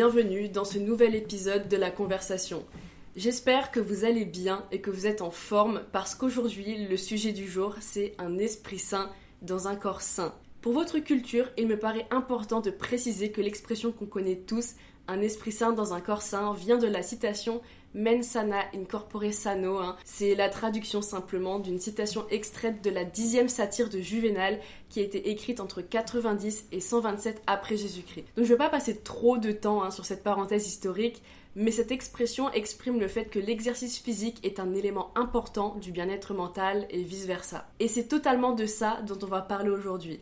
bienvenue dans ce nouvel épisode de la conversation. J'espère que vous allez bien et que vous êtes en forme parce qu'aujourd'hui le sujet du jour c'est un esprit sain dans un corps sain. Pour votre culture, il me paraît important de préciser que l'expression qu'on connaît tous, un esprit sain dans un corps sain, vient de la citation Mens sana in corpore sano. hein. C'est la traduction simplement d'une citation extraite de la dixième satire de Juvénal qui a été écrite entre 90 et 127 après Jésus-Christ. Donc je ne vais pas passer trop de temps hein, sur cette parenthèse historique, mais cette expression exprime le fait que l'exercice physique est un élément important du bien-être mental et vice-versa. Et c'est totalement de ça dont on va parler aujourd'hui.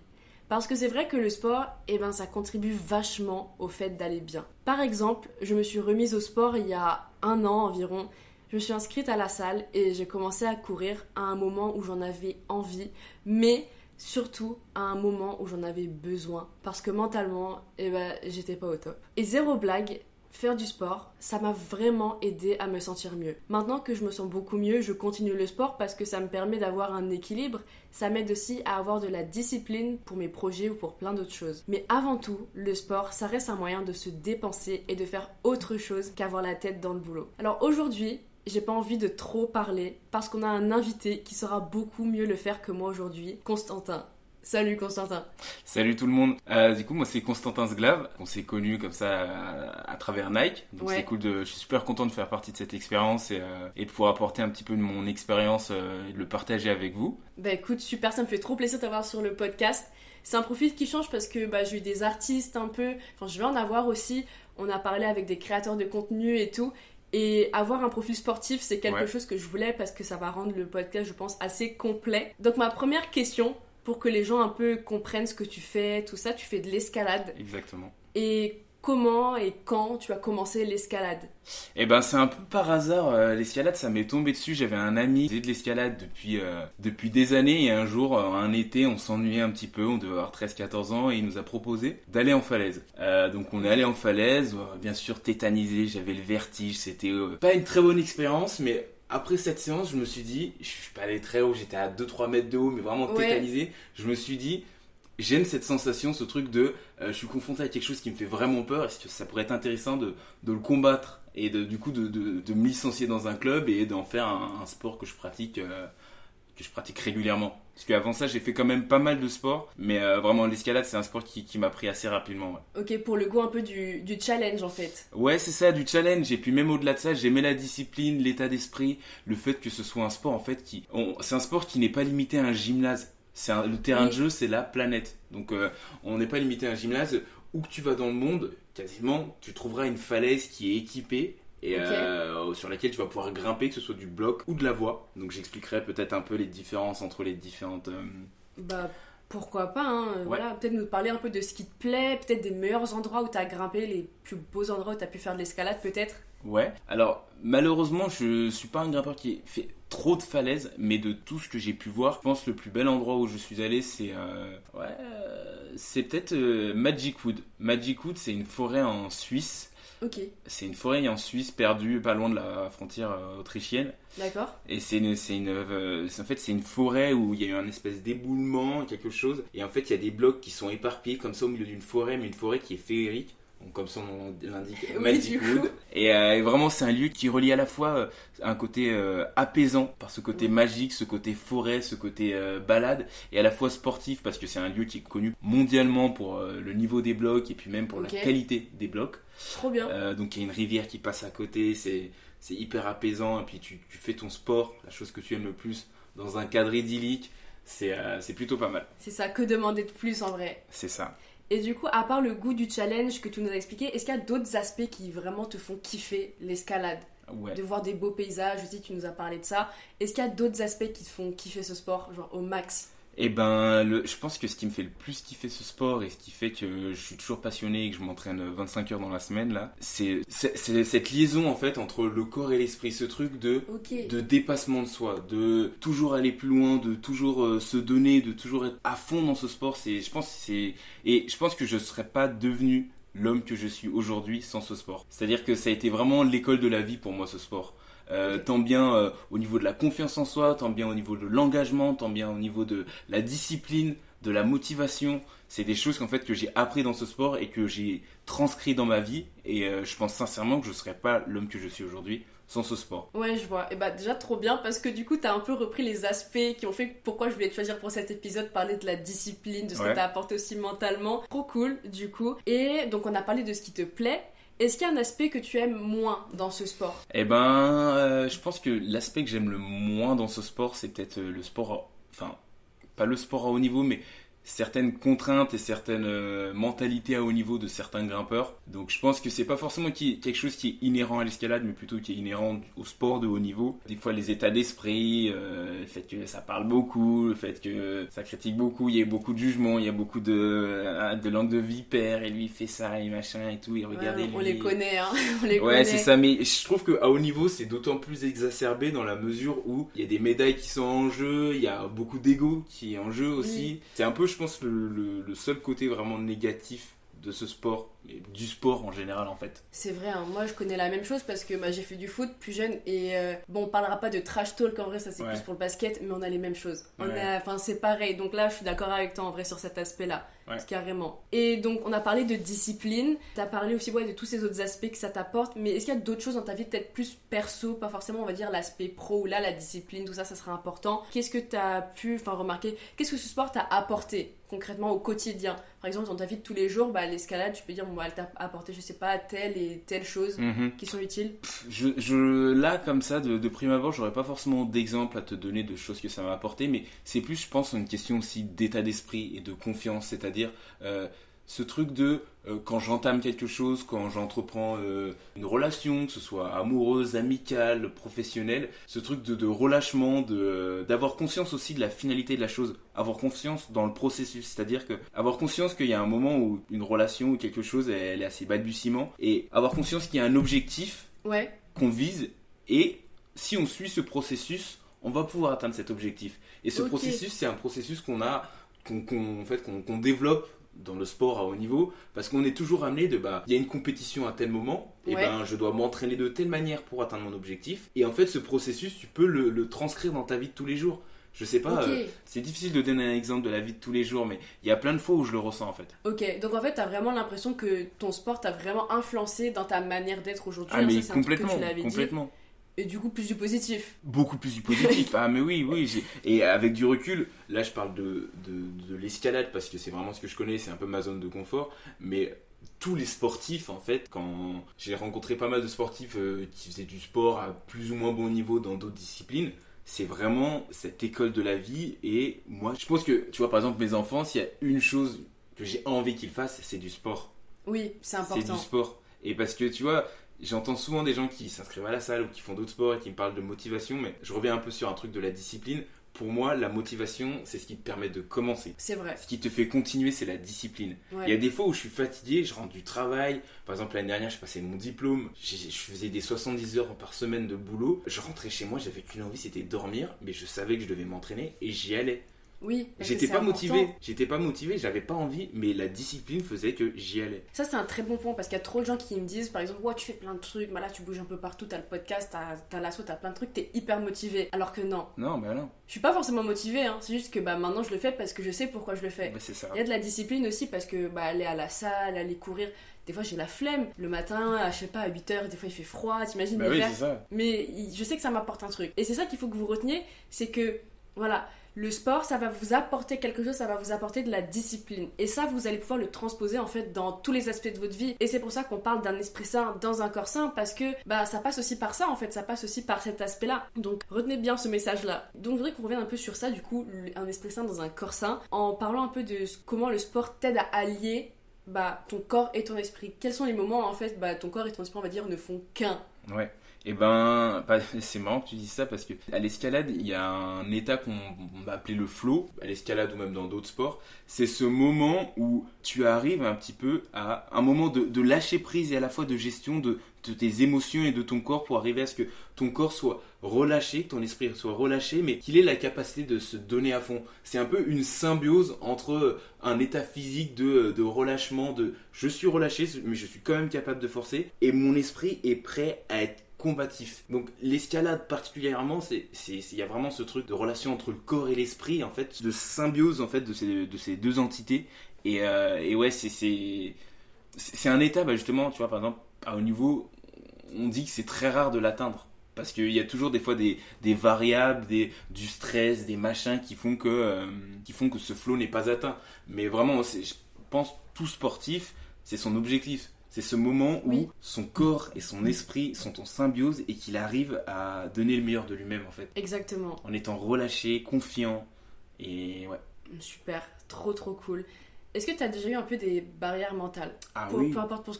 Parce que c'est vrai que le sport, eh ben, ça contribue vachement au fait d'aller bien. Par exemple, je me suis remise au sport il y a un an environ. Je me suis inscrite à la salle et j'ai commencé à courir à un moment où j'en avais envie, mais surtout à un moment où j'en avais besoin. Parce que mentalement, eh ben, j'étais pas au top. Et zéro blague, faire du sport, ça m'a vraiment aidé à me sentir mieux. Maintenant que je me sens beaucoup mieux, je continue le sport parce que ça me permet d'avoir un équilibre, ça m'aide aussi à avoir de la discipline pour mes projets ou pour plein d'autres choses. Mais avant tout, le sport, ça reste un moyen de se dépenser et de faire autre chose qu'avoir la tête dans le boulot. Alors aujourd'hui, j'ai pas envie de trop parler parce qu'on a un invité qui saura beaucoup mieux le faire que moi aujourd'hui, Constantin. Salut Constantin. Salut tout le monde. Euh, du coup, moi c'est Constantin Sglav. On s'est connu comme ça à, à travers Nike. Donc Ouais. c'est cool de. Je suis super content de faire partie de cette expérience et, euh, et de pouvoir apporter un petit peu de mon expérience euh, et de le partager avec vous. Bah écoute, super, ça me fait trop plaisir de t'avoir sur le podcast. C'est un profil qui change parce que bah, j'ai eu des artistes un peu, enfin je vais en avoir aussi. On a parlé avec des créateurs de contenu et tout. Et avoir un profil sportif, c'est quelque Ouais. chose que je voulais parce que ça va rendre le podcast, je pense, assez complet. Donc ma première question, pour que les gens un peu comprennent ce que tu fais, tout ça, tu fais de l'escalade. Exactement. Et comment et quand tu as commencé l'escalade? Et ben c'est un peu par hasard. euh, l'escalade, ça m'est tombé dessus. J'avais un ami qui faisait de l'escalade depuis euh, depuis des années et un jour, euh, un été, on s'ennuyait un petit peu. On devait avoir 13-14 ans et il nous a proposé d'aller en falaise. Donc on est allé en falaise, bien sûr tétanisé. J'avais le vertige. C'était pas une très bonne expérience, mais après cette séance, je me suis dit, je suis pas allé très haut, j'étais à 2-3 mètres de haut, mais vraiment Ouais. tétanisé. Je me suis dit, j'aime cette sensation, ce truc de, euh, je suis confronté à quelque chose qui me fait vraiment peur, est-ce que ça pourrait être intéressant de, de le combattre et de, du coup de, de, de me licencier dans un club et d'en faire un, un sport que je pratique, euh, que je pratique régulièrement. Parce qu'avant ça, j'ai fait quand même pas mal de sports, mais euh, vraiment l'escalade, c'est un sport qui, qui m'a pris assez rapidement. ouais. Ok, pour le goût un peu du, du challenge en fait. Ouais, c'est ça, du challenge. Et puis même au-delà de ça, j'aimais la discipline, l'état d'esprit, le fait que ce soit un sport en fait qui, c'est un sport qui n'est pas limité à un gymnase. C'est un- le terrain Oui. de jeu, c'est la planète. Donc euh, on n'est pas limité à un gymnase. Où que tu vas dans le monde, quasiment, tu trouveras une falaise qui est équipée. Et euh, sur laquelle tu vas pouvoir grimper, que ce soit du bloc ou de la voie. Donc j'expliquerai peut-être un peu les différences entre les différentes. euh, Bah pourquoi pas, hein. euh, Ouais. voilà, peut-être nous parler un peu de ce qui te plaît, peut-être des meilleurs endroits où tu as grimpé, les plus beaux endroits où tu as pu faire de l'escalade peut-être. Ouais. Alors, malheureusement, je suis pas un grimpeur qui fait trop de falaises, mais de tout ce que j'ai pu voir, je pense que le plus bel endroit où je suis allé, c'est euh, ouais, euh, c'est peut-être euh, Magic Wood. Magic Wood, c'est une forêt en Suisse. Ok, C'est une forêt en Suisse perdue pas loin de la frontière euh, autrichienne. d'accord. Et c'est une, c'est une, euh, en fait, c'est une forêt où il y a eu un espèce d'éboulement, quelque chose. Et en fait, il y a des blocs qui sont éparpillés comme ça au milieu d'une forêt, mais une forêt qui est féerique. Comme son nom l'indique, Oui, Magic. Wood. Et, euh, et vraiment, c'est un lieu qui relie à la fois euh, un côté euh, apaisant, par ce côté Oui. magique, ce côté forêt, ce côté balade, et à la fois sportif, parce que c'est un lieu qui est connu mondialement pour le niveau des blocs et puis même pour la qualité des blocs. Trop bien. Donc il y a une rivière qui passe à côté, c'est c'est hyper apaisant, et puis tu, tu fais ton sport, la chose que tu aimes le plus, dans un cadre idyllique, c'est euh, c'est plutôt pas mal. C'est ça, que demander de plus en vrai. C'est ça. Et du coup, à part le goût du challenge que tu nous as expliqué, est-ce qu'il y a d'autres aspects qui vraiment te font kiffer l'escalade Ouais. De voir des beaux paysages aussi, tu nous as parlé de ça. Est-ce qu'il y a d'autres aspects qui te font kiffer ce sport, genre au max? Et ben, le, je pense que ce qui me fait le plus kiffer ce sport et ce qui fait que je suis toujours passionné et que je m'entraîne 25 heures dans la semaine là, c'est cette liaison en fait entre le corps et l'esprit, ce truc de dépassement de soi, de toujours aller plus loin, de toujours euh, se donner, de toujours être à fond dans ce sport. C'est, je pense, c'est et je pense que je serais pas devenu l'homme que je suis aujourd'hui sans ce sport. C'est-à-dire que ça a été vraiment l'école de la vie pour moi ce sport. Euh. Tant bien euh, au niveau de la confiance en soi, tant bien au niveau de l'engagement, tant bien au niveau de la discipline. de la motivation. C'est des choses qu'en fait que j'ai appris dans ce sport et que j'ai transcrit dans ma vie. Et euh, je pense sincèrement que je ne serais pas l'homme que je suis aujourd'hui sans ce sport. Ouais, je vois. Et bah déjà trop bien parce que du coup, t'as un peu repris les aspects qui ont fait pourquoi je voulais te choisir pour cet épisode, parler de la discipline, de ce que t'as apporté aussi mentalement. Trop cool, du coup. Et donc, on a parlé de ce qui te plaît. Est-ce qu'il y a un aspect que tu aimes moins dans ce sport? Eh ben, euh, je pense que l'aspect que j'aime le moins dans ce sport, c'est peut-être euh, le sport, enfin, pas le sport à haut niveau, mais certaines contraintes et certaines euh, mentalités à haut niveau de certains grimpeurs. Donc je pense que c'est pas forcément quelque chose qui est inhérent à l'escalade, mais plutôt qui est inhérent au sport de haut niveau. Des fois les états d'esprit, euh, le fait que ça parle beaucoup, le fait que ça critique beaucoup, il y a beaucoup de jugements, il y a beaucoup de, euh, de langue de vipère, et lui il fait ça et machin et tout, et regardez On les connaît, hein. on les ouais, c'est ça, mais je trouve qu'à haut niveau c'est d'autant plus exacerbé dans la mesure où il y a des médailles qui sont en jeu, il y a beaucoup d'ego qui est en jeu aussi. C'est un peu, je pense, le, le, seul côté vraiment négatif de ce sport du sport en général en fait. C'est vrai, hein. moi je connais la même chose parce que bah, j'ai fait du foot plus jeune et euh, bon on parlera pas de trash talk en vrai ça c'est plus pour le basket mais on a les mêmes choses. Enfin c'est pareil donc là je suis d'accord avec toi en vrai sur cet aspect là. Carrément. Et donc on a parlé de discipline, tu as parlé aussi ouais, de tous ces autres aspects que ça t'apporte mais est-ce qu'il y a d'autres choses dans ta vie peut-être plus perso, pas forcément on va dire l'aspect pro ou là la discipline tout ça ça sera important. Qu'est-ce que tu as pu enfin remarquer? Qu'est-ce que ce sport t'a apporté concrètement au quotidien? Par exemple dans ta vie de tous les jours bah, l'escalade tu peux dire elle t'a apporté, je sais pas, telle et telle chose mhm. qui sont utiles je, je, Là, comme ça, de, de prime abord, j'aurais pas forcément d'exemple à te donner de choses que ça m'a apporté, mais c'est plus, je pense, une question aussi d'état d'esprit et de confiance, c'est-à-dire euh, ce truc de euh, quand j'entame quelque chose, quand j'entreprends euh, une relation, que ce soit amoureuse, amicale, professionnelle, ce truc de, relâchement, de d'avoir conscience aussi de la finalité de la chose, avoir confiance dans le processus, c'est-à-dire que avoir conscience qu'il y a un moment où une relation ou quelque chose elle est assez balbutiement et avoir conscience qu'il y a un objectif qu'on vise et si on suit ce processus, on va pouvoir atteindre cet objectif. Et ce processus, c'est un processus qu'on a, qu'on fait, qu'on développe dans le sport à haut niveau parce qu'on est toujours amené de bah il y a une compétition à tel moment et ben je dois m'entraîner de telle manière pour atteindre mon objectif et en fait ce processus tu peux le, transcrire dans ta vie de tous les jours je sais pas, euh, c'est difficile de donner un exemple de la vie de tous les jours, mais il y a plein de fois où je le ressens en fait. Ok, donc en fait, tu as vraiment l'impression que ton sport t'a vraiment influencé dans ta manière d'être aujourd'hui. Ah, mais complètement, complètement. Et du coup, plus du positif. Beaucoup plus du positif. ah, mais oui, oui. Et avec du recul, là, je parle de, de, l'escalade parce que c'est vraiment ce que je connais, c'est un peu ma zone de confort. Mais tous les sportifs, en fait, quand j'ai rencontré pas mal de sportifs euh, qui faisaient du sport à plus ou moins bon niveau dans d'autres disciplines, c'est vraiment cette école de la vie. Et moi, je pense que, tu vois, par exemple, mes enfants, s'il y a une chose que j'ai envie qu'ils fassent, c'est du sport. Oui, c'est important. C'est du sport. Et parce que, tu vois, J'entends souvent des gens qui s'inscrivent à la salle ou qui font d'autres sports et qui me parlent de motivation, mais je reviens un peu sur un truc de la discipline. Pour moi, la motivation, c'est ce qui te permet de commencer. C'est vrai. Ce qui te fait continuer, c'est la discipline. Il y a des fois où je suis fatigué, je rentre du travail. Par exemple, l'année dernière, je passais mon diplôme. Je faisais des 70 heures par semaine de boulot. Je rentrais chez moi, j'avais qu'une envie, c'était dormir. Mais je savais que je devais m'entraîner et j'y allais. Oui. J'étais pas motivé. J'étais pas motivé, j'avais pas envie, mais la discipline faisait que j'y allais. Ça, c'est un très bon point parce qu'il y a trop de gens qui me disent, par exemple, ouais, tu fais plein de trucs, bah là, tu bouges un peu partout, t'as le podcast, t'as l'assaut, t'as plein de trucs, t'es hyper motivé. Alors que non. Non, bah non. Je suis pas forcément motivé, hein. c'est juste que bah maintenant je le fais parce que je sais pourquoi je le fais. Bah, c'est ça. Il y a de la discipline aussi parce que bah aller à la salle, aller courir, des fois j'ai la flemme. Le matin, à, je sais pas, à 8h, des fois il fait froid, t'imagines bah oui, ça. Mais je sais que ça m'apporte un truc. Et c'est ça qu'il faut que vous reteniez, c'est que, voilà, le sport, ça va vous apporter quelque chose, ça va vous apporter de la discipline. Et ça, vous allez pouvoir le transposer en fait dans tous les aspects de votre vie. Et c'est pour ça qu'on parle d'un esprit sain dans un corps sain, parce que bah ça passe aussi par ça en fait, ça passe aussi par cet aspect-là. Donc retenez bien ce message-là. Donc je voudrais qu'on revienne un peu sur ça, du coup, un esprit sain dans un corps sain, en parlant un peu de comment le sport t'aide à allier bah, ton corps et ton esprit. Quels sont les moments en fait, bah, ton corps et ton esprit, on va dire, ne font qu'un? Ouais. Et eh ben, c'est marrant que tu dises ça parce que à l'escalade, il y a un état qu'on va appeler le flow, à l'escalade ou même dans d'autres sports. C'est ce moment où tu arrives un petit peu à un moment de, lâcher prise et à la fois de gestion de, tes émotions et de ton corps pour arriver à ce que ton corps soit relâché, que ton esprit soit relâché, mais qu'il ait la capacité de se donner à fond. C'est un peu une symbiose entre un état physique de, de relâchement, de je suis relâché, mais je suis quand même capable de forcer, et mon esprit est prêt à être combatif. Donc l'escalade particulièrement, c'est il y a vraiment ce truc de relation entre le corps et l'esprit en fait, de symbiose en fait de ces, de ces deux entités. Et, euh, et ouais, c'est c'est un état bah, justement, tu vois par exemple à haut niveau, on dit que c'est très rare de l'atteindre parce qu'il y a toujours des fois des, des, variables, des, du stress, des machins qui font que, euh, qui font que ce flow n'est pas atteint. Mais vraiment, je pense tout sportif, c'est son objectif. C'est ce moment où son corps et son esprit sont en symbiose et qu'il arrive à donner le meilleur de lui-même en fait. Exactement. En étant relâché, confiant et ouais. Super, trop trop cool. Est-ce que tu as déjà eu un peu des barrières mentales? Ah, oui. Peu importe pour,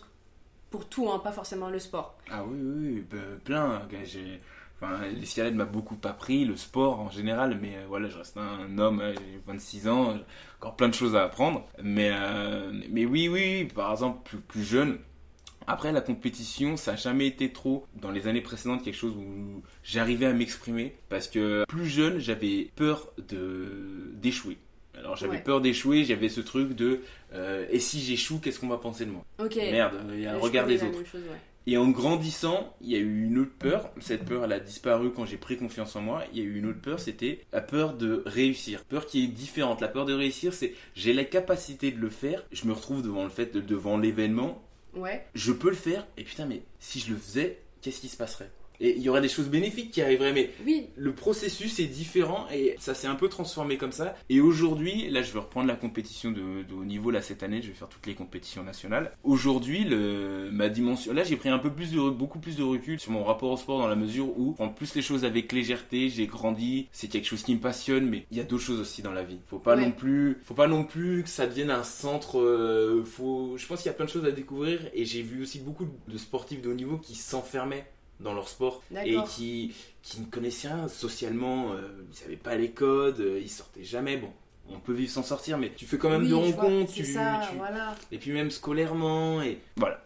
pour tout, hein, pas forcément le sport. Ah oui, oui, plein. J'ai Enfin, l'escalade m'a beaucoup appris, le sport en général, mais euh, voilà, je reste un, homme, euh, j'ai 26 ans, encore plein de choses à apprendre. Mais, euh, mais oui, oui, par exemple, plus, plus jeune, après la compétition, ça n'a jamais été trop, dans les années précédentes, quelque chose où j'arrivais à m'exprimer. Parce que plus jeune, j'avais peur de d'échouer. Alors j'avais peur d'échouer, j'avais ce truc de et si j'échoue, qu'est-ce qu'on va penser de moi? Merde, il y a un regard des autres. Et en grandissant, il y a eu une autre peur. Cette peur, elle a disparu quand j'ai pris confiance en moi. Il y a eu une autre peur, c'était la peur de réussir. Peur qui est différente. La peur de réussir, c'est j'ai la capacité de le faire. Je me retrouve devant le fait, devant l'événement. Ouais. Je peux le faire. Et putain, mais si je le faisais, qu'est-ce qui se passerait? Et il y aurait des choses bénéfiques qui arriveraient, mais oui. le processus est différent et ça s'est un peu transformé comme ça. Et aujourd'hui, là je vais reprendre la compétition de, haut niveau, là cette année, je vais faire toutes les compétitions nationales. Aujourd'hui, ma dimension, là j'ai pris un peu plus de, beaucoup plus de recul sur mon rapport au sport dans la mesure où je prends plus les choses avec légèreté, j'ai grandi, c'est quelque chose qui me passionne, mais il y a d'autres choses aussi dans la vie. Faut pas non plus, faut pas non plus que ça devienne un centre, euh, faut, je pense qu'il y a plein de choses à découvrir et j'ai vu aussi beaucoup de sportifs de haut niveau qui s'enfermaient dans leur sport et qui, qui ne connaissaient rien socialement, euh, ils savaient pas les codes, euh, ils sortaient jamais. Bon, on peut vivre sans sortir, mais tu fais quand même de rencontres, tu, ça, Voilà. et puis même scolairement et voilà.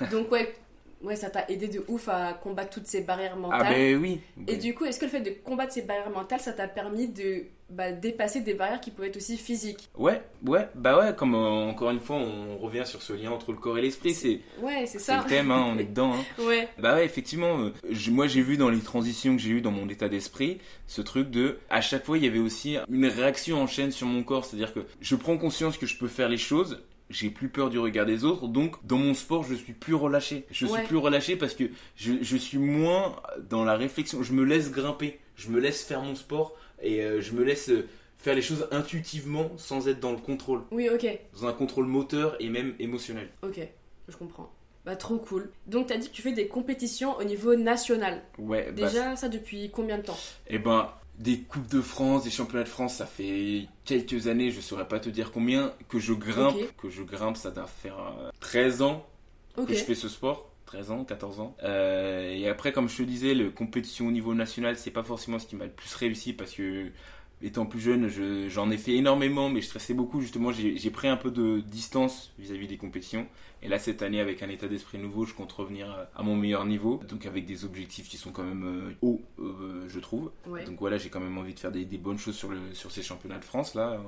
Donc ouais, ouais, ça t'a aidé de ouf à combattre toutes ces barrières mentales. Ah ben oui. Et du coup, est-ce que le fait de combattre ces barrières mentales, ça t'a permis de bah, dépasser des barrières qui pouvaient être aussi physiques Ouais, ouais, bah ouais, comme euh, encore une fois, on revient sur ce lien entre le corps et l'esprit, c'est ouais, c'est ça. le thème, hein, on est dedans. Hein. ouais. Bah ouais, effectivement, euh, moi j'ai vu dans les transitions que j'ai eues dans mon état d'esprit, ce truc de, à chaque fois, il y avait aussi une réaction en chaîne sur mon corps, c'est-à-dire que je prends conscience que je peux faire les choses, j'ai plus peur du regard des autres, donc dans mon sport, je suis plus relâché. Je suis plus relâché parce que je, je, suis moins dans la réflexion. Je me laisse grimper, je me laisse faire mon sport et euh, je me laisse euh, faire les choses intuitivement sans être dans le contrôle. Oui, ok. Dans un contrôle moteur et même émotionnel. Ok, je comprends. Bah trop cool. Donc t'as dit que tu fais des compétitions au niveau national. Ouais. Bah, Déjà ça depuis combien de temps? Eh ben des coupes de France, des championnats de France, ça fait quelques années, je saurais pas te dire combien, que je grimpe, que je grimpe, ça doit faire 13 euh, ans que je fais ce sport. 13 ans, 14 ans. Euh, et après, comme je te disais, le compétition au niveau national, c'est pas forcément ce qui m'a le plus réussi parce que étant plus jeune, j'en ai fait énormément, mais je stressais beaucoup. Justement, j'ai pris un peu de distance vis-à-vis des compétitions. Et là, cette année, avec un état d'esprit nouveau, je compte revenir à mon meilleur niveau. Donc, avec des objectifs qui sont quand même euh, hauts, euh, je trouve. Donc, voilà, j'ai quand même envie de faire des, bonnes choses sur, le, sur ces championnats de France, là, euh,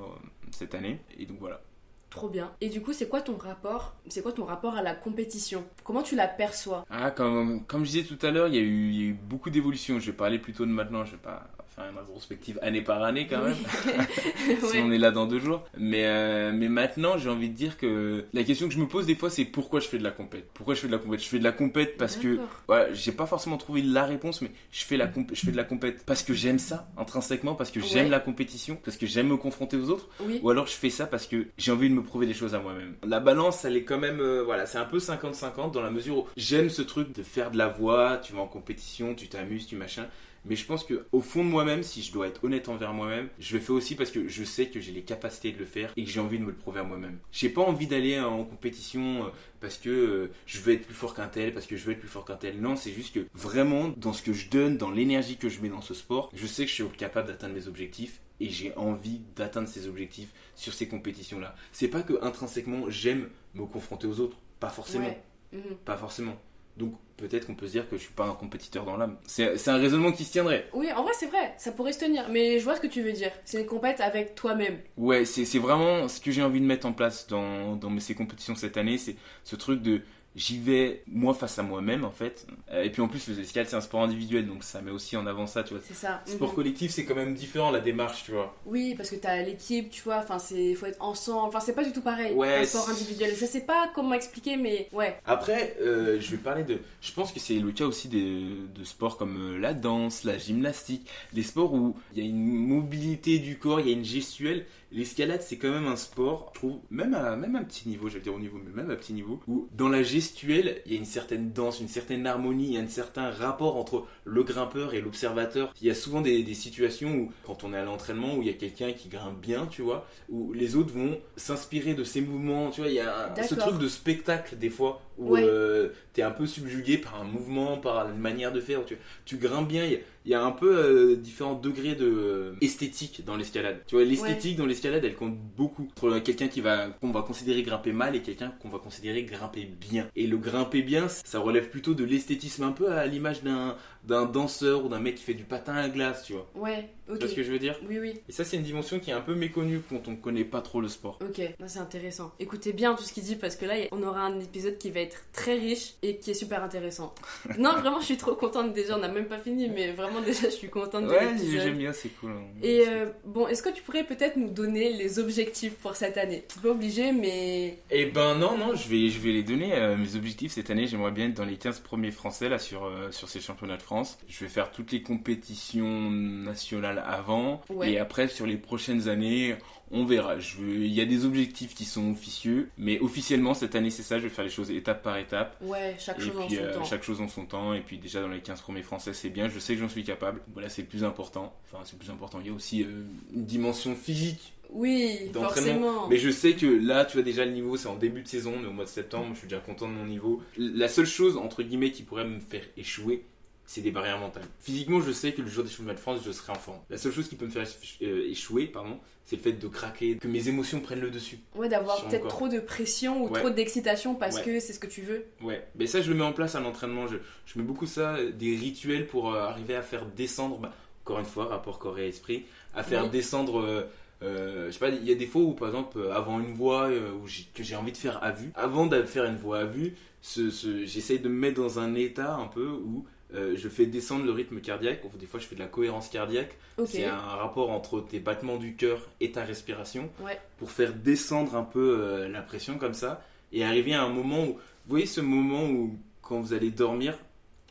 cette année. Et donc, voilà. Trop bien. Et du coup, c'est quoi ton rapport C'est quoi ton rapport à la compétition? Comment tu la perçois? Ah, comme, comme je disais tout à l'heure, il y, a eu beaucoup d'évolutions. Je vais parler plutôt de maintenant. Je vais pas une rétrospective année par année quand même, si on est là dans deux jours. Mais, euh, mais maintenant, j'ai envie de dire que la question que je me pose des fois, c'est pourquoi je fais de la compète? Pourquoi je fais de la compète? Je fais de la compète parce que, voilà, j'ai pas forcément trouvé la réponse, mais je fais, la je fais de la compète parce que j'aime ça intrinsèquement, parce que j'aime la compétition, parce que j'aime me confronter aux autres, ou alors je fais ça parce que j'ai envie de me prouver des choses à moi-même. La balance, elle est quand même, euh, voilà, c'est un peu 50-50 dans la mesure où j'aime ce truc de faire de la voix, tu vas en compétition, tu t'amuses, tu machin. Mais je pense que au fond de moi-même, si je dois être honnête envers moi-même, je le fais aussi parce que je sais que j'ai les capacités de le faire et que j'ai envie de me le prouver à moi-même. J'ai pas envie d'aller en compétition euh, parce que euh, je veux être plus fort qu'un tel, parce que je veux être plus fort qu'un tel. Non, c'est juste que vraiment, dans ce que je donne, dans l'énergie que je mets dans ce sport, je sais que je suis capable d'atteindre mes objectifs et j'ai envie d'atteindre ces objectifs sur ces compétitions-là. C'est pas que intrinsèquement j'aime me confronter aux autres, pas forcément. Mhm. Pas forcément. Donc peut-être qu'on peut se dire que je suis pas un compétiteur dans l'âme. C'est un raisonnement qui se tiendrait. Oui, en vrai, c'est vrai, ça pourrait se tenir. Mais je vois ce que tu veux dire. C'est une compète avec toi-même. Ouais, c'est vraiment ce que j'ai envie de mettre en place dans, ces compétitions cette année, c'est ce truc de j'y vais moi face à moi-même en fait. Euh, Et puis en plus, le escalade c'est un sport individuel, donc ça met aussi en avant ça, tu vois. C'est ça. Sport Mhm. collectif, c'est quand même différent la démarche, tu vois. Oui, parce que t'as l'équipe, tu vois, enfin, c'est faut être ensemble. Enfin, c'est pas du tout pareil. Ouais, Un sport individuel. Je sais pas comment expliquer, mais ouais. Après, euh, je vais parler de. Je pense que c'est le cas aussi des, de sports comme euh, la danse, la gymnastique, des sports où il y a une mobilité du corps, il y a une gestuelle. L'escalade, c'est quand même un sport, je trouve, même à, même à un petit niveau, j'allais dire au niveau, mais même à petit niveau, où dans la gestuelle, il y a une certaine danse, une certaine harmonie, il y a un certain rapport entre le grimpeur et l'observateur. Il y a souvent des, des situations où, quand on est à l'entraînement, où il y a quelqu'un qui grimpe bien, tu vois, où les autres vont s'inspirer de ses mouvements, tu vois, il y a ce truc de spectacle des fois, où Ouais. euh, t'es un peu subjugué par un mouvement, par une manière de faire, tu, tu grimpes bien, il y a- il y, a un peu euh, différents degrés de euh, esthétique dans l'escalade. Tu vois, l'esthétique dans l'escalade, elle compte beaucoup. Entre quelqu'un qui va qu'on va considérer grimper mal et quelqu'un qu'on va considérer grimper bien. Et le grimper bien, ça relève plutôt de l'esthétisme, un peu à l'image d'un d'un danseur ou d'un mec qui fait du patin à glace, tu vois. Ouais, Tu ok. vois ce que je veux dire? Oui, oui. Et ça, c'est une dimension qui est un peu méconnue quand on connaît pas trop le sport. Ok, c'est intéressant. Écoutez bien tout ce qu'il dit parce que là, on aura un épisode qui va être très riche et qui est super intéressant. non, vraiment, je suis trop contente déjà. On n'a même pas fini, mais vraiment, déjà, je suis contente de Ouais, j'aime bien, c'est cool. hein. Et euh, bon, est-ce que tu pourrais peut-être nous donner les objectifs pour cette année? C'est pas obligé, mais Eh ben non, non, je vais, je vais les donner. Euh, mes objectifs cette année, j'aimerais bien être dans les 15 premiers français là sur, euh, sur ces championnats de France. Je vais faire toutes les compétitions nationales avant. Ouais. Et après, sur les prochaines années, on verra. Je veux- Il y a des objectifs qui sont officieux. Mais officiellement, cette année, c'est ça. Je vais faire les choses étape par étape. ouais, chaque Et chose en puis son euh, temps. chaque chose en son temps. Et puis déjà dans les 15 premiers français, c'est bien. Je sais que j'en suis capable. Voilà, c'est le plus important. Enfin, c'est le plus important. Il y a aussi euh, une dimension physique Oui, forcément. Mais je sais que là, tu vois déjà le niveau, c'est en début de saison, mais au mois de septembre, je suis déjà content de mon niveau. La seule chose, entre guillemets, qui pourrait me faire échouer, c'est des barrières mentales. Physiquement, je sais que le jour des championnats de France, je serai en forme. La seule chose qui peut me faire euh, échouer, pardon, c'est le fait de craquer, que mes émotions prennent le dessus. Ouais, d'avoir peut-être trop de pression ou Ouais. trop d'excitation parce Ouais. que c'est ce que tu veux. Ouais, mais ça, je le mets en place à l'entraînement. Je, je mets beaucoup ça, des rituels pour euh, arriver à faire descendre, bah, encore une fois, rapport corps et esprit, à faire Oui. descendre. euh, euh, je sais pas, il y a des fois où, par exemple, euh, avant une voix euh, où que j'ai envie de faire à vue, avant de faire une voix à vue, ce, ce- j'essaye de me mettre dans un état un peu où euh, je fais descendre le rythme cardiaque. Des fois, je fais de la cohérence cardiaque. Ok. C'est un rapport entre tes battements du cœur et ta respiration Ouais. pour faire descendre un peu euh, la pression comme ça et arriver à un moment où, vous voyez ce moment où quand vous allez dormir,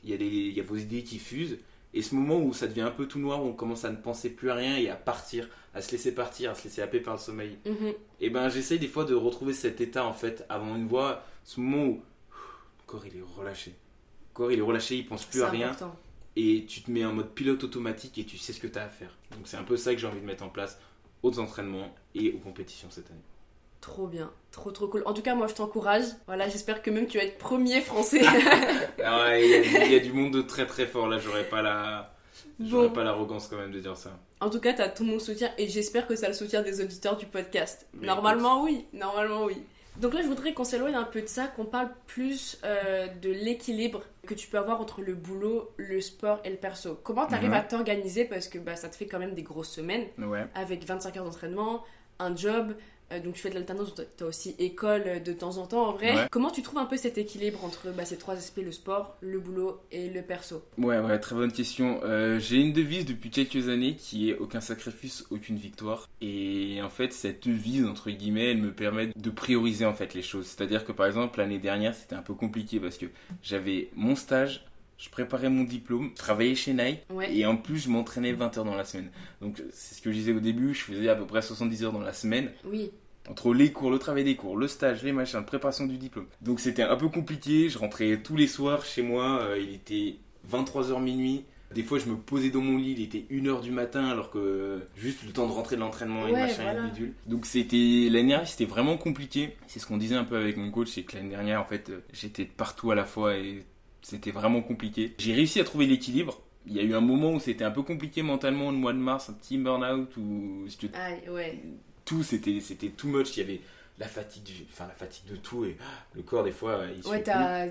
il y, a des- il y a vos idées qui fusent et ce moment où ça devient un peu tout noir, où on commence à ne penser plus à rien et à partir, à se laisser partir, à se laisser happer par le sommeil. Mhm. Et ben j'essaye des fois de retrouver cet état en fait avant une voix, ce moment où corps il est relâché. Le corps il est relâché, il pense plus à rien important. et tu te mets en mode pilote automatique et tu sais ce que tu as à faire. Donc c'est un peu ça que j'ai envie de mettre en place aux entraînements et aux compétitions cette année. Trop bien, trop trop cool. En tout cas, moi je t'encourage. Voilà, j'espère que même tu vas être premier français. Ah ouais, il y, a- il y a du monde de très très fort là, j'aurais pas la j'aurais bon, pas l'arrogance quand même de dire ça. en tout cas, t'as tout mon soutien et j'espère que ça le soutien des auditeurs du podcast. Mais normalement, oui. Normalement, oui. Donc là, je voudrais qu'on s'éloigne un peu de ça, qu'on parle plus euh, de l'équilibre que tu peux avoir entre le boulot, le sport et le perso. Comment t'arrives Mhm. à t'organiser? Parce que bah, ça te fait quand même des grosses semaines Ouais. avec 25 heures d'entraînement, un job, euh, donc tu fais de l'alternance, t'as- t'as aussi école euh, de temps en temps en vrai. Ouais. Comment tu trouves un peu cet équilibre entre bah, ces trois aspects, le sport, le boulot et le perso? Ouais, ouais, très bonne question. Euh, j'ai une devise depuis quelques années qui est aucun sacrifice, aucune victoire. Et en fait, cette devise, entre guillemets, elle me permet de prioriser en fait les choses. C'est-à-dire que par exemple, l'année dernière, c'était un peu compliqué parce que j'avais mon stage, je préparais mon diplôme, je travaillais chez Nike. Ouais. Et en plus, je m'entraînais 20 heures dans la semaine. Donc, c'est ce que je disais au début, je faisais à peu près 70 heures dans la semaine. Oui, Entre les cours, le travail des cours, le stage, les machins, la préparation du diplôme. Donc c'était un peu compliqué, je rentrais tous les soirs chez moi, euh, il était 23h minuit. Des fois je me posais dans mon lit, il était 1h du matin alors que juste le temps de rentrer de l'entraînement et Ouais, machin voilà. et bidule. Donc c'était l'année dernière c'était vraiment compliqué. C'est ce qu'on disait un peu avec mon coach, c'est que l'année dernière en fait euh, j'étais partout à la fois et c'était vraiment compliqué. J'ai réussi à trouver l'équilibre. Il y a eu un moment où c'était un peu compliqué mentalement le mois de mars, un petit burn-out où ah, ouais. tout c'était c'était too much il y avait la fatigue enfin la fatigue de tout et le corps des fois il Ouais, t'as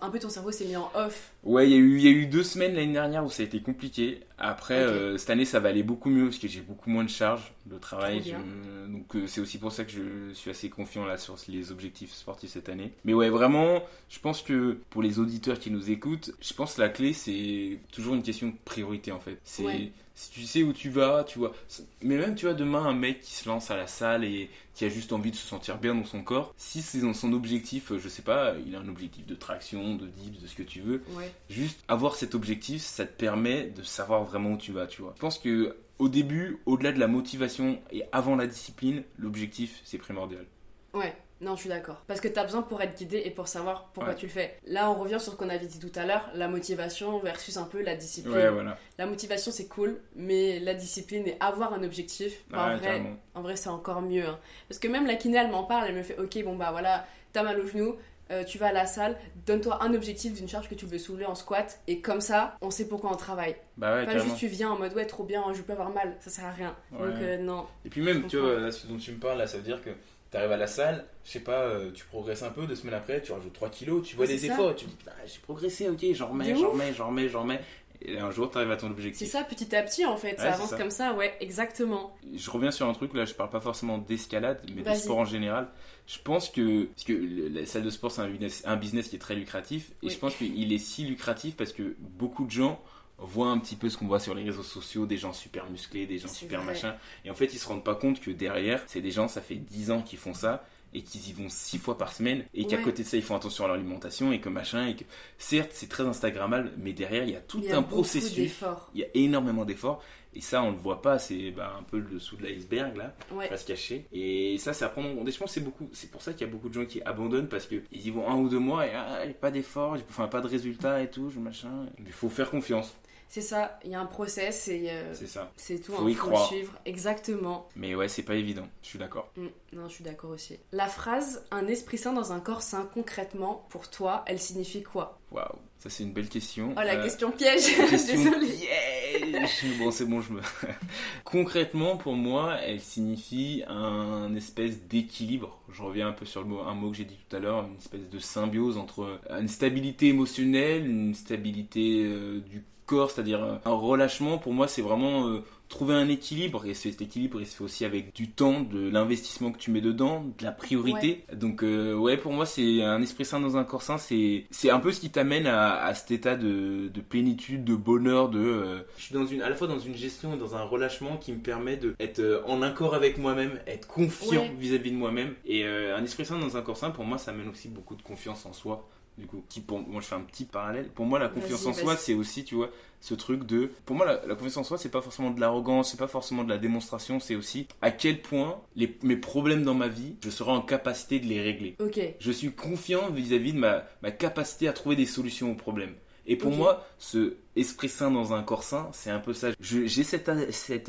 un peu ton cerveau s'est mis en off. Ouais, il y, a eu, y a eu deux semaines l'année dernière où ça a été compliqué. Après, euh, cette année, ça va aller beaucoup mieux parce que j'ai beaucoup moins de charges de travail. Je- Donc, euh, c'est aussi pour ça que je suis assez confiant là sur les objectifs sportifs cette année. Mais ouais, vraiment, je pense que pour les auditeurs qui nous écoutent, je pense que la clé, c'est toujours une question de priorité en fait. C'est. Ouais. Si tu sais où tu vas, tu vois. Mais même, tu vois, demain, un mec qui se lance à la salle et qui a juste envie de se sentir bien dans son corps, si c'est dans son objectif, euh, je sais pas, il a un objectif de traction, de dips, de ce que tu veux, Ouais. Juste avoir cet objectif, ça te permet de savoir vraiment où tu vas, tu vois. Je pense que au début, au-delà de la motivation et avant la discipline, l'objectif c'est primordial. Ouais. Non, je suis d'accord. Parce que t'as besoin pour être guidé et pour savoir pourquoi Ouais. tu le fais. Là, on revient sur ce qu'on avait dit tout à l'heure, la motivation versus un peu la discipline. Ouais, voilà. La motivation, c'est cool, mais la discipline et avoir un objectif, en vrai. En vrai, c'est encore mieux. hein. Parce que même la kiné, elle m'en parle, elle me fait Ok, bon bah voilà, t'as mal au genou, euh, tu vas à la salle, donne-toi un objectif d'une charge que tu veux soulever en squat, et comme ça, on sait pourquoi on travaille. Bah ouais, Pas carrément. juste tu viens en mode Ouais, trop bien, je peux avoir mal, ça sert à rien. Ouais. Donc euh, non. Et puis même, tu vois, là, ce dont tu me parles, là, ça veut dire que tu arrives à la salle, je sais pas, euh, tu progresses un peu, deux semaines après, tu rajoutes 3 kilos, tu vois des efforts, tu te dis, ah, j'ai progressé, ok, j'en remets, j'en remets, j'en remets. Et un jour, tu arrives à ton C'est objectif. ça, petit à petit, en fait, ça Ouais, c'est avance ça. comme ça, ouais, exactement. Je reviens sur un truc, là, je parle pas forcément d'escalade, mais de sport en général. Je pense que, parce que la salle de sport, c'est un business, un business qui est très lucratif, et Oui. je pense qu'il est si lucratif parce que beaucoup de gens voient un petit peu ce qu'on voit sur les réseaux sociaux, des gens super musclés, des gens C'est super vrai. machin, et en fait, ils se rendent pas compte que derrière, c'est des gens, ça fait 10 ans qu'ils font ça, et qu'ils y vont 6 fois par semaine, et qu'à Ouais. côté de ça, ils font attention à leur alimentation, et que machin, et que, certes, c'est très Instagrammable, mais derrière, il y a tout Il y a un processus, d'efforts. il y a énormément d'efforts, et ça, on le voit pas, c'est bah, un peu le dessous de l'iceberg, là Ouais. pas se cacher. Et ça, c'est à prendre en compte. Et je pense que c'est beaucoup. C'est pour ça qu'il y a beaucoup de gens qui abandonnent parce que ils y vont un ou deux mois et ah, pas d'effort, j'ai- enfin pas de résultat et tout, machin. Il faut faire confiance, C'est ça, il y a un process et euh, c'est ça. c'est tout, Faut hein, y faut croire. le suivre. Exactement. Mais ouais, c'est pas évident. Je suis d'accord. Mm, non, je suis d'accord aussi. La phrase un esprit sain dans un corps sain, concrètement, pour toi, elle signifie quoi? Waouh, ça c'est une belle question. Oh, la Euh, question piège question Désolée. piège. Bon, c'est bon, je me. Concrètement, pour moi, elle signifie un espèce d'équilibre. Je reviens un peu sur le mot, un mot que j'ai dit tout à l'heure, une espèce de symbiose entre une stabilité émotionnelle, une stabilité euh, du corps, c'est-à-dire euh, un relâchement. Pour moi, c'est vraiment euh, trouver un équilibre. Et cet équilibre, il se fait aussi avec du temps, de l'investissement que tu mets dedans, de la priorité. Donc, euh, ouais, pour moi, c'est un esprit sain dans un corps sain. C'est c'est un peu ce qui t'amène à, à cet état de, de plénitude, de bonheur, de. euh, je suis dans une, à la fois dans une gestion et dans un relâchement qui me permet d'être en accord avec moi-même, être confiant Ouais. vis-à-vis de moi-même. Et euh, un esprit sain dans un corps sain, pour moi, ça amène aussi beaucoup de confiance en soi. Du coup, qui pour moi, je fais un petit parallèle. Pour moi, la confiance en soi, c'est aussi, tu vois, ce truc de. Pour moi, la, la confiance en soi, c'est pas forcément de l'arrogance, c'est pas forcément de la démonstration, c'est aussi à quel point les, mes problèmes dans ma vie, je serai en capacité de les régler. Ok, Je suis confiant vis-à-vis de ma, ma capacité à trouver des solutions aux problèmes. Et pour moi, ce esprit sain dans un corps sain, c'est un peu ça. J'ai cet,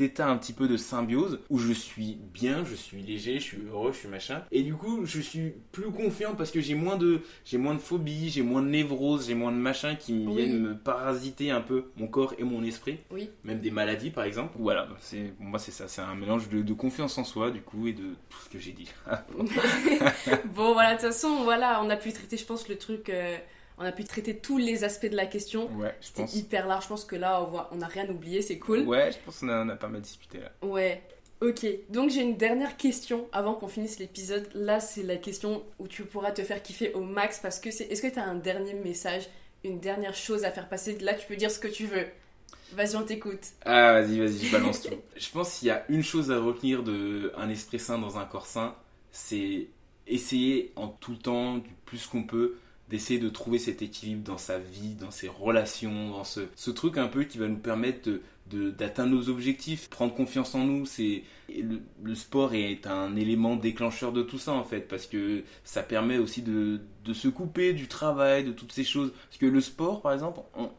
état un petit peu de symbiose où je suis bien, je suis léger, je suis heureux, je suis machin. Et du coup, je suis plus confiant parce que j'ai moins de, j'ai moins de phobie, j'ai moins de névrose, j'ai moins de machin qui Oui. viennent me parasiter un peu mon corps et mon esprit. oui. Même des maladies, par exemple. Voilà, c'est, pour moi, c'est ça. C'est un mélange de, de confiance en soi, du coup, et de tout ce que j'ai dit. bon, voilà, de toute façon, voilà, on a pu traiter, je pense, le truc. euh, on a pu traiter tous les aspects de la question. ouais, je C'était pense. hyper large, je pense que là, on voit- on n'a rien oublié, c'est cool. Ouais, je pense qu'on a, pas mal discuté là. Ouais. Ok, donc j'ai une dernière question avant qu'on finisse l'épisode. Là, c'est la question où tu pourras te faire kiffer au max parce que c'est. Est-ce que tu as un dernier message, une dernière chose à faire passer? Là, tu peux dire ce que tu veux. Vas-y, on t'écoute. Ah, vas-y, vas-y, je balance tout. Je pense qu'il y a une chose à retenir de un esprit sain dans un corps sain, c'est essayer en tout temps, du plus qu'on peut, d'essayer de trouver cet équilibre dans sa vie, dans ses relations, dans ce, truc un peu qui va nous permettre d'atteindre nos objectifs, prendre confiance en nous, c'est le, sport est un élément déclencheur de tout ça en fait parce que ça permet aussi de, de se couper du travail, de toutes ces choses parce que le sport par exemple, on,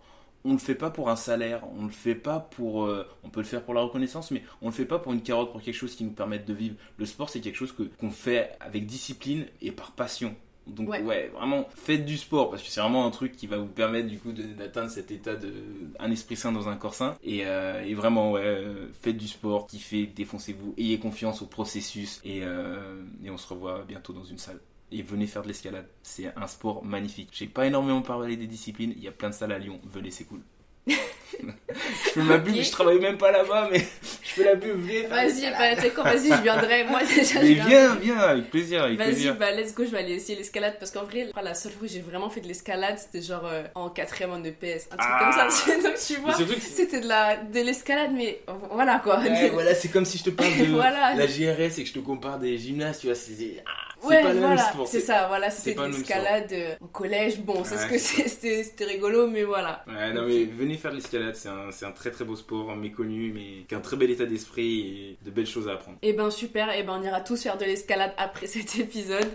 on le fait pas pour un salaire, on le fait pas pour. euh, on peut le faire pour la reconnaissance, mais on le fait pas pour une carotte, pour quelque chose qui nous permette de vivre. Le sport, c'est quelque chose que qu'on fait avec discipline et par passion. Donc Ouais. ouais. vraiment faites du sport parce que c'est vraiment un truc qui va vous permettre du coup d'atteindre cet état de un esprit sain dans un corps sain et, euh, et vraiment ouais euh, faites du sport, kiffez, défoncez-vous, ayez confiance au processus et, euh, et on se revoit bientôt dans une salle. et venez faire de l'escalade. C'est un sport magnifique. J'ai pas énormément parlé des disciplines, il y a plein de salles à Lyon, venez, c'est cool. Je fais ma pub, je travaille même pas là-bas, mais je fais la pub, viens. Vas-y, bah, tu sais quoi, vas-y, je viendrai. Moi, déjà, Mais je viens. viens, viens, avec plaisir, avec Vas-y, plaisir. bah let's go, je vais aller essayer l'escalade parce qu'en vrai, la seule fois où j'ai vraiment fait de l'escalade, c'était genre euh, en quatrième en EPS, un truc Ah. comme ça. Donc tu Mais vois, c'était de la de l'escalade, mais voilà quoi. Ouais, voilà, c'est comme si je te parle de Voilà. la GRS et que je te compare des gymnastes, tu vois, c'est ah, Ouais, pas le voilà, même sport. c'est ça, voilà, c'était l'escalade euh, au collège. Bon, c'est ce que c'était rigolo, mais voilà. Ouais, non, mais venez faire de l'escalade, c'est un, un très très beau sport, méconnu, mais qui a un très bel état d'esprit et de belles choses à apprendre. Et ben super, et ben on ira tous faire de l'escalade après cet épisode.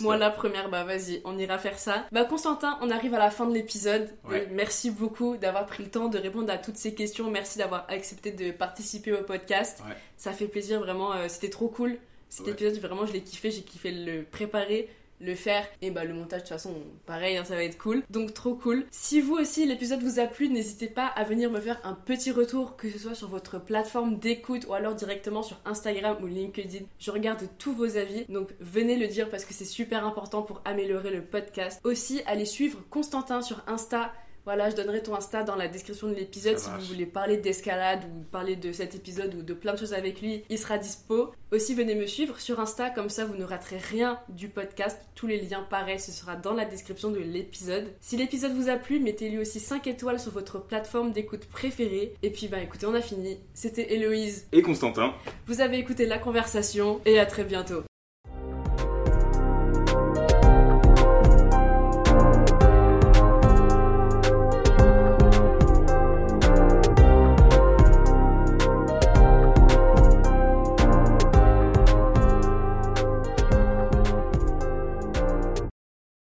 Moi la première, bah vas-y, on ira faire ça. Bah Constantin, on arrive à la fin de l'épisode. Ouais. Euh, Merci beaucoup d'avoir pris le temps de répondre à toutes ces questions. Merci d'avoir accepté de participer au podcast. Ouais. Ça fait plaisir vraiment, euh, c'était trop cool. Cet Ouais. épisode, vraiment, je l'ai kiffé, j'ai kiffé le préparer. Le faire. Et bah le montage de toute façon pareil hein, ça va être cool. Donc trop cool. Si vous aussi l'épisode vous a plu n'hésitez pas à venir me faire un petit retour que ce soit sur votre plateforme d'écoute ou alors directement sur Instagram ou LinkedIn. Je regarde tous vos avis. Donc venez le dire parce que c'est super important pour améliorer le podcast. Aussi allez suivre Constantin sur Insta voilà, je donnerai ton Insta dans la description de l'épisode si marche. vous voulez parler d'escalade ou parler de cet épisode ou de plein de choses avec lui, il sera dispo. Aussi, venez me suivre sur Insta, comme ça vous ne raterez rien du podcast. Tous les liens, pareil, ce sera dans la description de l'épisode. Si l'épisode vous a plu, mettez-lui aussi 5 étoiles sur votre plateforme d'écoute préférée. Et puis, bah écoutez, on a fini. C'était Héloïse. Et Constantin. Vous avez écouté la conversation et à très bientôt.